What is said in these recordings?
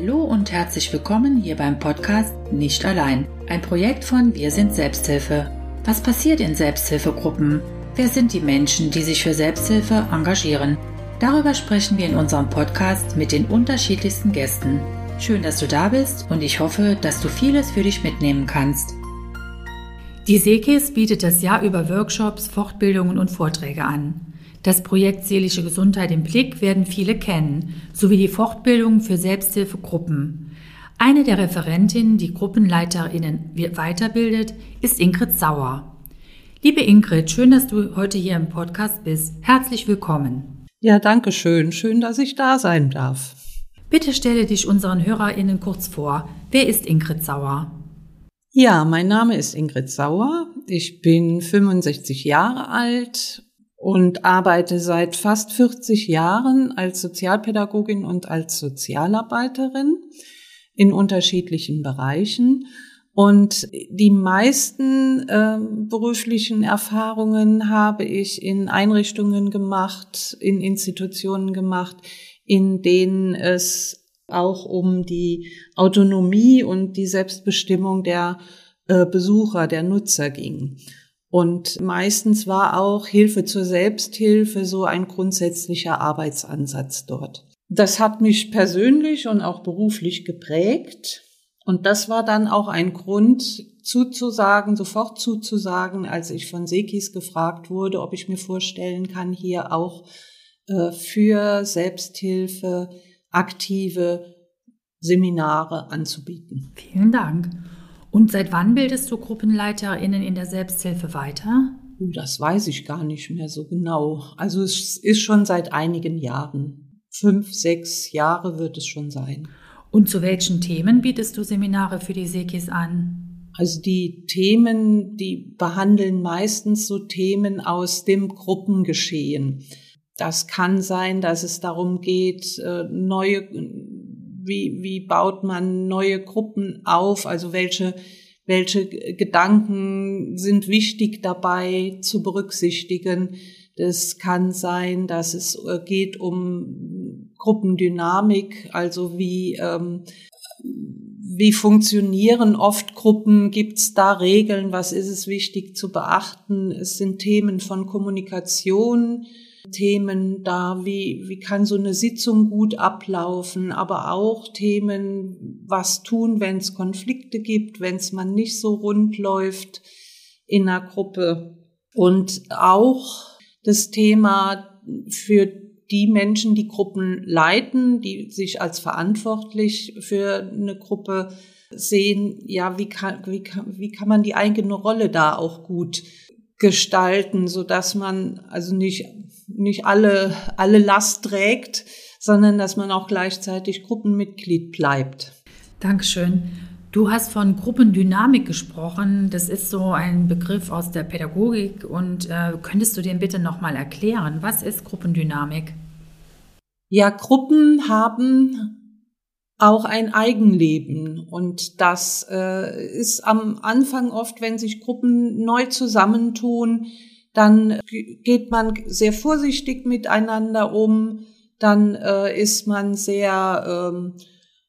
Hallo und herzlich willkommen hier beim Podcast Nicht allein, ein Projekt von Wir sind Selbsthilfe. Was passiert in Selbsthilfegruppen? Wer sind die Menschen, die sich für Selbsthilfe engagieren? Darüber sprechen wir in unserem Podcast mit den unterschiedlichsten Gästen. Schön, dass du da bist und ich hoffe, dass du vieles für dich mitnehmen kannst. Die Sekis bietet das Jahr über Workshops, Fortbildungen und Vorträge an. Das Projekt Seelische Gesundheit im Blick werden viele kennen, sowie die Fortbildung für Selbsthilfegruppen. Eine der Referentinnen, die GruppenleiterInnen weiterbildet, ist Ingrid Sauer. Liebe Ingrid, schön, dass du heute hier im Podcast bist. Herzlich willkommen. Ja, danke schön. Schön, dass ich da sein darf. Bitte stelle dich unseren HörerInnen kurz vor. Wer ist Ingrid Sauer? Ja, mein Name ist Ingrid Sauer. Ich bin 65 Jahre alt und arbeite seit fast 40 Jahren als Sozialpädagogin und als Sozialarbeiterin in unterschiedlichen Bereichen. Und die meisten äh, beruflichen Erfahrungen habe ich in Einrichtungen gemacht, in Institutionen gemacht, in denen es auch um die Autonomie und die Selbstbestimmung der äh, Besucher, der Nutzer ging. Und meistens war auch Hilfe zur Selbsthilfe so ein grundsätzlicher Arbeitsansatz dort. Das hat mich persönlich und auch beruflich geprägt. Und das war dann auch ein Grund zuzusagen, sofort zuzusagen, als ich von Sekis gefragt wurde, ob ich mir vorstellen kann, hier auch äh, für Selbsthilfe aktive Seminare anzubieten. Vielen Dank. Und seit wann bildest du GruppenleiterInnen in der Selbsthilfe weiter? Oh, das weiß ich gar nicht mehr so genau. Also es ist schon seit einigen Jahren. Fünf, sechs Jahre wird es schon sein. Und zu welchen Themen bietest du Seminare für die Sekis an? Also die Themen, die behandeln meistens so Themen aus dem Gruppengeschehen. Das kann sein, dass es darum geht, äh, neue wie, wie baut man neue Gruppen auf, also welche, welche Gedanken sind wichtig dabei zu berücksichtigen. Das kann sein, dass es äh, geht um Gruppendynamik, also wie, ähm, wie funktionieren oft Gruppen? Gibt es da Regeln? Was ist es wichtig zu beachten? Es sind Themen von Kommunikation, Themen da, wie, wie kann so eine Sitzung gut ablaufen, aber auch Themen, was tun, wenn es Konflikte gibt, wenn es man nicht so rund läuft in einer Gruppe. Und auch das Thema für die Menschen, die Gruppen leiten, die sich als verantwortlich für eine Gruppe sehen, ja, wie kann, wie kann, wie kann man die eigene Rolle da auch gut gestalten, so dass man also nicht nicht alle, alle Last trägt, sondern dass man auch gleichzeitig Gruppenmitglied bleibt. Dankeschön. Du hast von Gruppendynamik gesprochen. Das ist so ein Begriff aus der Pädagogik. Und äh, könntest du den bitte nochmal erklären? Was ist Gruppendynamik? Ja, Gruppen haben auch ein Eigenleben. Und das äh, ist am Anfang oft, wenn sich Gruppen neu zusammentun, dann geht man sehr vorsichtig miteinander um, dann äh, ist man sehr ähm,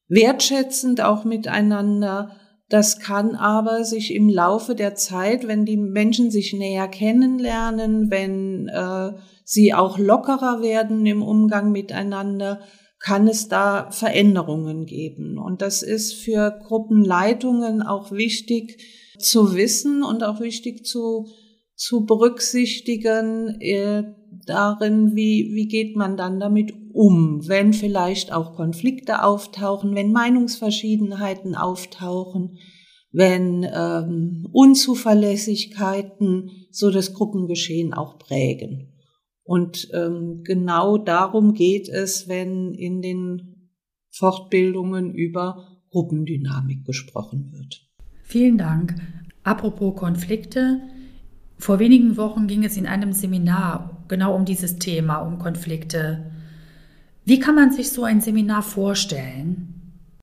wertschätzend auch miteinander. Das kann aber sich im Laufe der Zeit, wenn die Menschen sich näher kennenlernen, wenn äh, sie auch lockerer werden im Umgang miteinander, kann es da Veränderungen geben. Und das ist für Gruppenleitungen auch wichtig zu wissen und auch wichtig zu zu berücksichtigen äh, darin, wie, wie geht man dann damit um, wenn vielleicht auch Konflikte auftauchen, wenn Meinungsverschiedenheiten auftauchen, wenn ähm, Unzuverlässigkeiten so das Gruppengeschehen auch prägen. Und ähm, genau darum geht es, wenn in den Fortbildungen über Gruppendynamik gesprochen wird. Vielen Dank. Apropos Konflikte, vor wenigen Wochen ging es in einem Seminar genau um dieses Thema, um Konflikte. Wie kann man sich so ein Seminar vorstellen?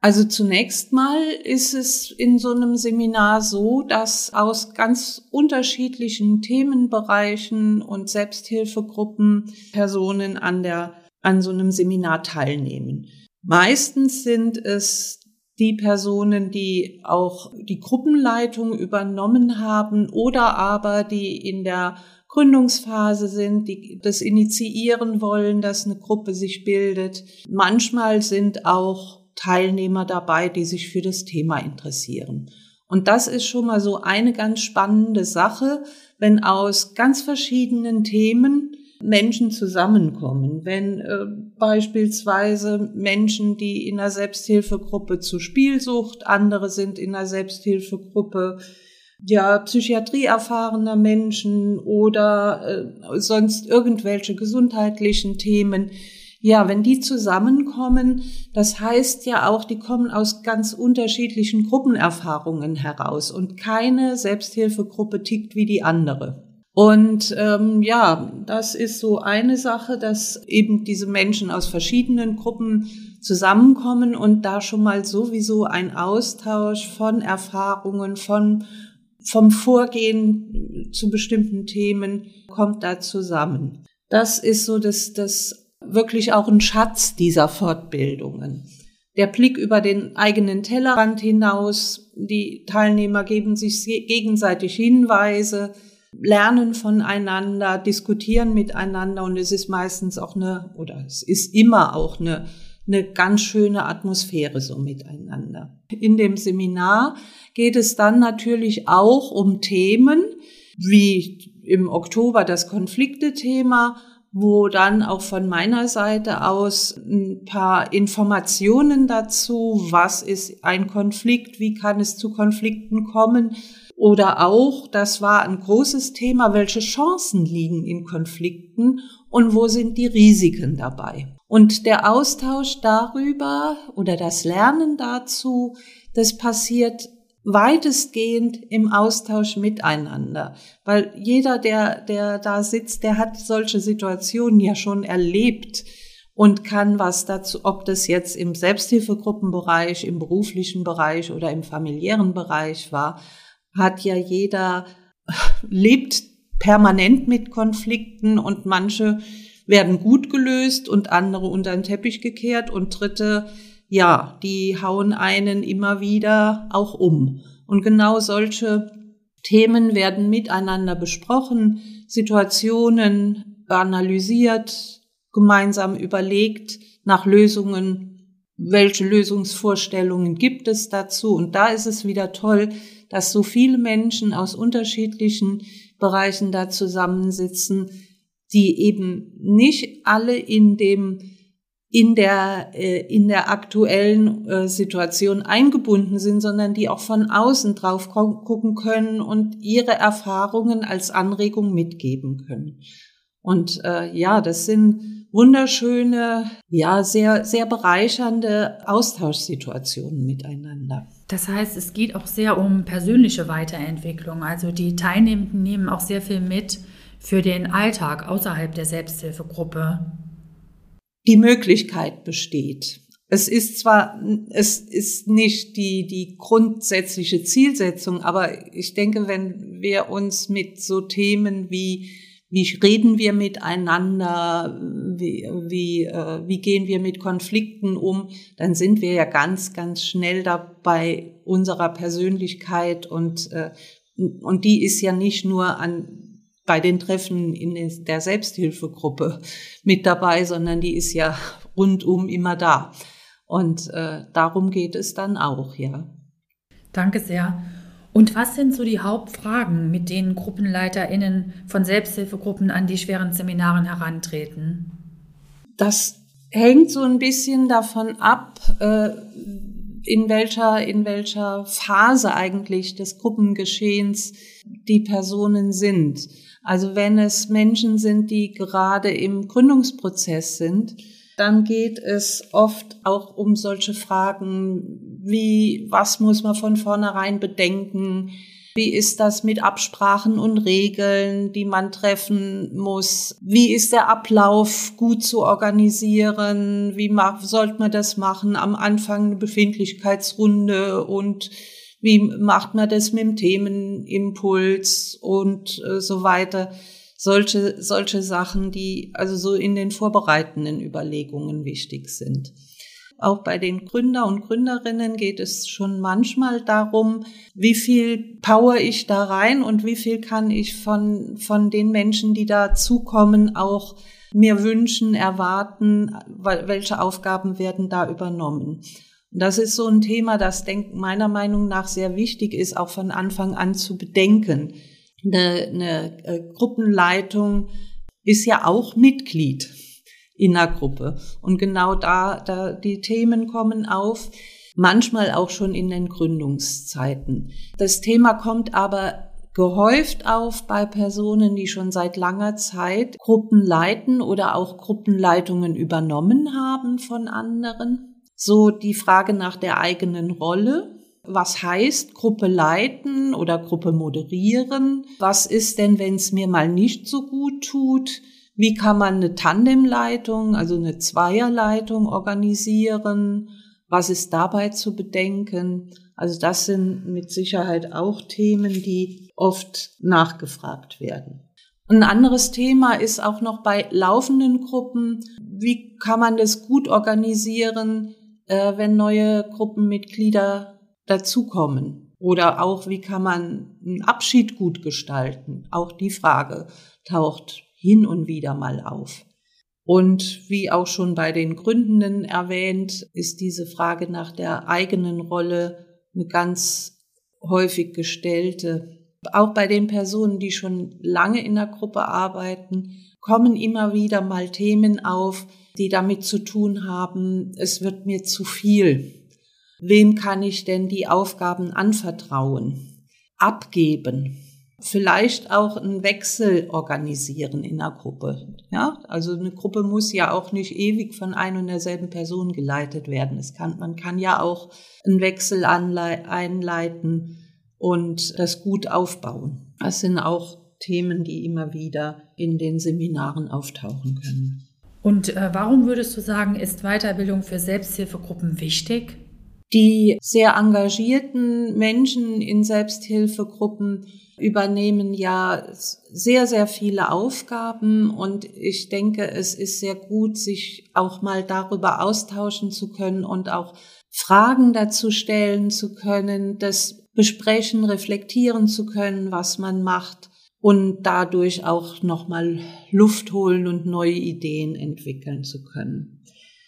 Also zunächst mal ist es in so einem Seminar so, dass aus ganz unterschiedlichen Themenbereichen und Selbsthilfegruppen Personen an der, an so einem Seminar teilnehmen. Meistens sind es die Personen, die auch die Gruppenleitung übernommen haben oder aber die in der Gründungsphase sind, die das initiieren wollen, dass eine Gruppe sich bildet. Manchmal sind auch Teilnehmer dabei, die sich für das Thema interessieren. Und das ist schon mal so eine ganz spannende Sache, wenn aus ganz verschiedenen Themen Menschen zusammenkommen. Wenn äh, beispielsweise Menschen, die in einer Selbsthilfegruppe zu Spielsucht, andere sind in einer Selbsthilfegruppe ja Psychiatrie erfahrener Menschen oder äh, sonst irgendwelche gesundheitlichen Themen. Ja, wenn die zusammenkommen, das heißt ja auch, die kommen aus ganz unterschiedlichen Gruppenerfahrungen heraus und keine Selbsthilfegruppe tickt wie die andere. Und ähm, ja, das ist so eine Sache, dass eben diese Menschen aus verschiedenen Gruppen zusammenkommen und da schon mal sowieso ein Austausch von Erfahrungen, von vom Vorgehen zu bestimmten Themen kommt da zusammen. Das ist so das, das wirklich auch ein Schatz dieser Fortbildungen. Der Blick über den eigenen Tellerrand hinaus, die Teilnehmer geben sich gegenseitig Hinweise, lernen voneinander, diskutieren miteinander und es ist meistens auch eine, oder es ist immer auch eine, eine ganz schöne Atmosphäre so miteinander. In dem Seminar geht es dann natürlich auch um Themen, wie im Oktober das Konflikte-Thema, wo dann auch von meiner Seite aus ein paar Informationen dazu, was ist ein Konflikt, wie kann es zu Konflikten kommen, oder auch, das war ein großes Thema, welche Chancen liegen in Konflikten und wo sind die Risiken dabei. Und der Austausch darüber oder das Lernen dazu, das passiert weitestgehend im Austausch miteinander, weil jeder, der, der da sitzt, der hat solche Situationen ja schon erlebt und kann was dazu, ob das jetzt im Selbsthilfegruppenbereich, im beruflichen Bereich oder im familiären Bereich war, hat ja jeder, lebt permanent mit Konflikten und manche werden gut gelöst und andere unter den Teppich gekehrt und dritte, ja, die hauen einen immer wieder auch um. Und genau solche Themen werden miteinander besprochen, Situationen analysiert, gemeinsam überlegt, nach Lösungen, welche Lösungsvorstellungen gibt es dazu. Und da ist es wieder toll, dass so viele Menschen aus unterschiedlichen Bereichen da zusammensitzen, die eben nicht alle in dem in der äh, in der aktuellen äh, Situation eingebunden sind, sondern die auch von außen drauf gucken können und ihre Erfahrungen als Anregung mitgeben können. Und äh, ja, das sind wunderschöne, ja, sehr, sehr bereichernde Austauschsituationen miteinander. Das heißt, es geht auch sehr um persönliche Weiterentwicklung. Also die Teilnehmenden nehmen auch sehr viel mit für den Alltag außerhalb der Selbsthilfegruppe. Die Möglichkeit besteht. Es ist zwar, es ist nicht die, die grundsätzliche Zielsetzung, aber ich denke, wenn wir uns mit so Themen wie wie reden wir miteinander, wie, wie, äh, wie gehen wir mit Konflikten um, dann sind wir ja ganz, ganz schnell dabei unserer Persönlichkeit und, äh, und die ist ja nicht nur an, bei den Treffen in der Selbsthilfegruppe mit dabei, sondern die ist ja rundum immer da. Und äh, darum geht es dann auch, ja. Danke sehr. Und was sind so die Hauptfragen, mit denen GruppenleiterInnen von Selbsthilfegruppen an die schweren Seminaren herantreten? Das hängt so ein bisschen davon ab, äh, in welcher, in welcher Phase eigentlich des Gruppengeschehens die Personen sind. Also wenn es Menschen sind, die gerade im Gründungsprozess sind, dann geht es oft auch um solche Fragen wie, was muss man von vornherein bedenken? Wie ist das mit Absprachen und Regeln, die man treffen muss? Wie ist der Ablauf gut zu organisieren? Wie sollte man das machen? Am Anfang eine Befindlichkeitsrunde und wie macht man das mit dem Themenimpuls und äh, so weiter? solche, solche Sachen, die also so in den vorbereitenden Überlegungen wichtig sind. Auch bei den Gründer und Gründerinnen geht es schon manchmal darum, wie viel power ich da rein und wie viel kann ich von, von den Menschen, die dazukommen, auch mir wünschen, erwarten, welche Aufgaben werden da übernommen. Und das ist so ein Thema, das denk, meiner Meinung nach sehr wichtig ist, auch von Anfang an zu bedenken. Eine, eine äh, Gruppenleitung ist ja auch Mitglied in der Gruppe. Und genau da, da die Themen kommen auf, manchmal auch schon in den Gründungszeiten. Das Thema kommt aber gehäuft auf bei Personen, die schon seit langer Zeit Gruppen leiten oder auch Gruppenleitungen übernommen haben von anderen. So die Frage nach der eigenen Rolle. Was heißt Gruppe leiten oder Gruppe moderieren? Was ist denn, wenn es mir mal nicht so gut tut? Wie kann man eine Tandemleitung, also eine Zweierleitung organisieren? Was ist dabei zu bedenken? Also das sind mit Sicherheit auch Themen, die oft nachgefragt werden. Ein anderes Thema ist auch noch bei laufenden Gruppen, wie kann man das gut organisieren, äh, wenn neue Gruppenmitglieder dazukommen? Oder auch, wie kann man einen Abschied gut gestalten? Auch die Frage taucht hin und wieder mal auf. Und wie auch schon bei den Gründenden erwähnt, ist diese Frage nach der eigenen Rolle eine ganz häufig gestellte. Auch bei den Personen, die schon lange in der Gruppe arbeiten, kommen immer wieder mal Themen auf, die damit zu tun haben, es wird mir zu viel. Wem kann ich denn die Aufgaben anvertrauen? Abgeben? Vielleicht auch einen Wechsel organisieren in einer Gruppe. Ja, also eine Gruppe muss ja auch nicht ewig von ein und derselben Person geleitet werden. Es kann, man kann ja auch einen Wechsel einleiten und das gut aufbauen. Das sind auch Themen, die immer wieder in den Seminaren auftauchen können. Und äh, warum würdest du sagen, ist Weiterbildung für Selbsthilfegruppen wichtig? Die sehr engagierten Menschen in Selbsthilfegruppen übernehmen ja sehr, sehr viele Aufgaben und ich denke, es ist sehr gut, sich auch mal darüber austauschen zu können und auch Fragen dazu stellen zu können, das besprechen, reflektieren zu können, was man macht und dadurch auch nochmal Luft holen und neue Ideen entwickeln zu können.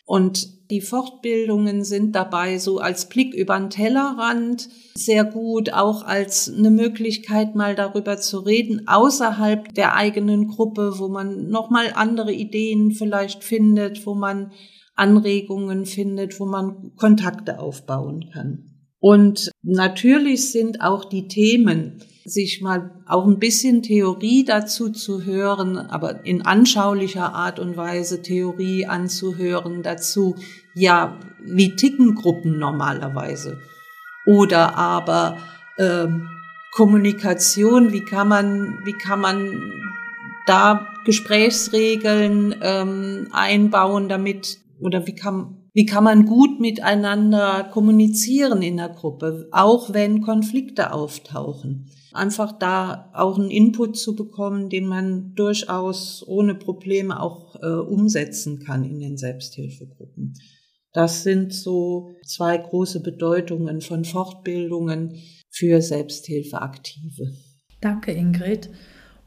Und die Fortbildungen sind dabei so als Blick über den Tellerrand sehr gut, auch als eine Möglichkeit mal darüber zu reden, außerhalb der eigenen Gruppe, wo man nochmal andere Ideen vielleicht findet, wo man Anregungen findet, wo man Kontakte aufbauen kann. Und natürlich sind auch die Themen, sich mal auch ein bisschen Theorie dazu zu hören, aber in anschaulicher Art und Weise Theorie anzuhören dazu, ja, wie ticken Gruppen normalerweise? Oder aber ähm, Kommunikation, wie kann man, wie kann man da Gesprächsregeln ähm, einbauen, damit oder wie kann wie kann man gut miteinander kommunizieren in der Gruppe, auch wenn Konflikte auftauchen? Einfach da auch einen Input zu bekommen, den man durchaus ohne Probleme auch äh, umsetzen kann in den Selbsthilfegruppen. Das sind so zwei große Bedeutungen von Fortbildungen für Selbsthilfeaktive. Danke, Ingrid.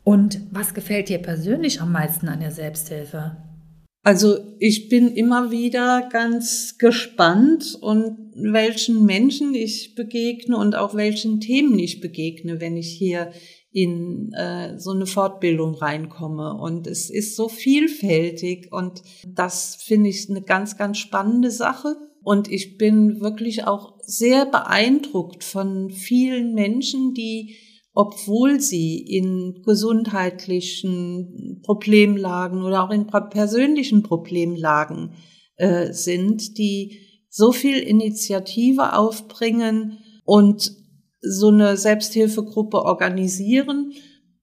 Und was gefällt dir persönlich am meisten an der Selbsthilfe? Also ich bin immer wieder ganz gespannt und welchen Menschen ich begegne und auch welchen Themen ich begegne, wenn ich hier in äh, so eine Fortbildung reinkomme. Und es ist so vielfältig und das finde ich eine ganz, ganz spannende Sache. Und ich bin wirklich auch sehr beeindruckt von vielen Menschen, die obwohl sie in gesundheitlichen Problemlagen oder auch in persönlichen Problemlagen äh, sind, die so viel Initiative aufbringen und so eine Selbsthilfegruppe organisieren,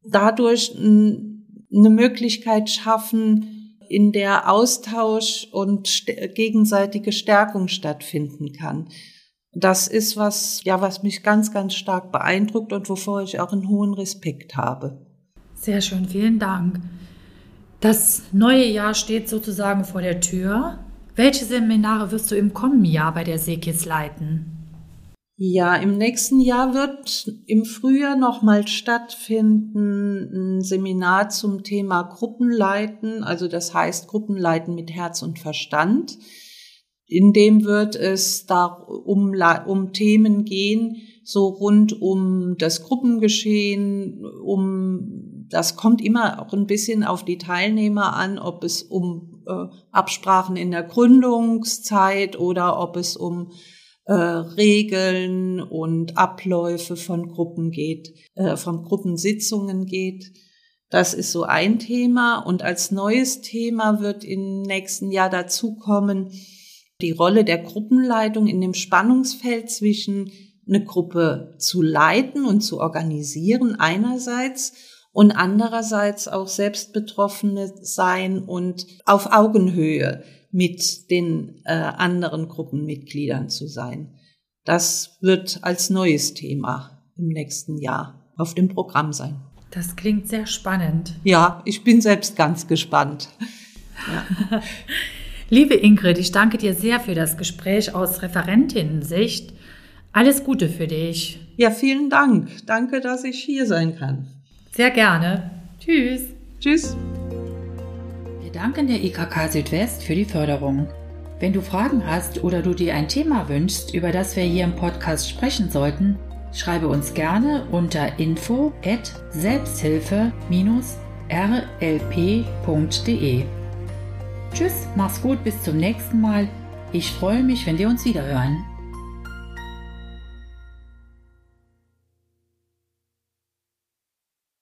dadurch eine Möglichkeit schaffen, in der Austausch und gegenseitige Stärkung stattfinden kann. Das ist was, ja, was mich ganz, ganz stark beeindruckt und wovor ich auch einen hohen Respekt habe. Sehr schön, vielen Dank. Das neue Jahr steht sozusagen vor der Tür. Welche Seminare wirst du im kommenden Jahr bei der SEKIS leiten? Ja, im nächsten Jahr wird im Frühjahr nochmal stattfinden ein Seminar zum Thema Gruppenleiten, also das heißt Gruppenleiten mit Herz und Verstand. In dem wird es da um, um Themen gehen, so rund um das Gruppengeschehen, um, das kommt immer auch ein bisschen auf die Teilnehmer an, ob es um äh, Absprachen in der Gründungszeit oder ob es um äh, Regeln und Abläufe von Gruppen geht, äh, von Gruppensitzungen geht. Das ist so ein Thema. Und als neues Thema wird im nächsten Jahr dazukommen die Rolle der Gruppenleitung in dem Spannungsfeld zwischen eine Gruppe zu leiten und zu organisieren einerseits und andererseits auch selbst Betroffene sein und auf Augenhöhe mit den äh, anderen Gruppenmitgliedern zu sein. Das wird als neues Thema im nächsten Jahr auf dem Programm sein. Das klingt sehr spannend. Ja, ich bin selbst ganz gespannt. Ja. Liebe Ingrid, ich danke dir sehr für das Gespräch aus Referentinnensicht. Alles Gute für dich. Ja, vielen Dank. Danke, dass ich hier sein kann. Sehr gerne. Tschüss. Tschüss. Wir danken der IKK Südwest für die Förderung. Wenn du Fragen hast oder du dir ein Thema wünschst, über das wir hier im Podcast sprechen sollten, schreibe uns gerne unter info at selbsthilfe-rlp.de. Tschüss, mach's gut, bis zum nächsten Mal. Ich freue mich, wenn wir uns wiederhören.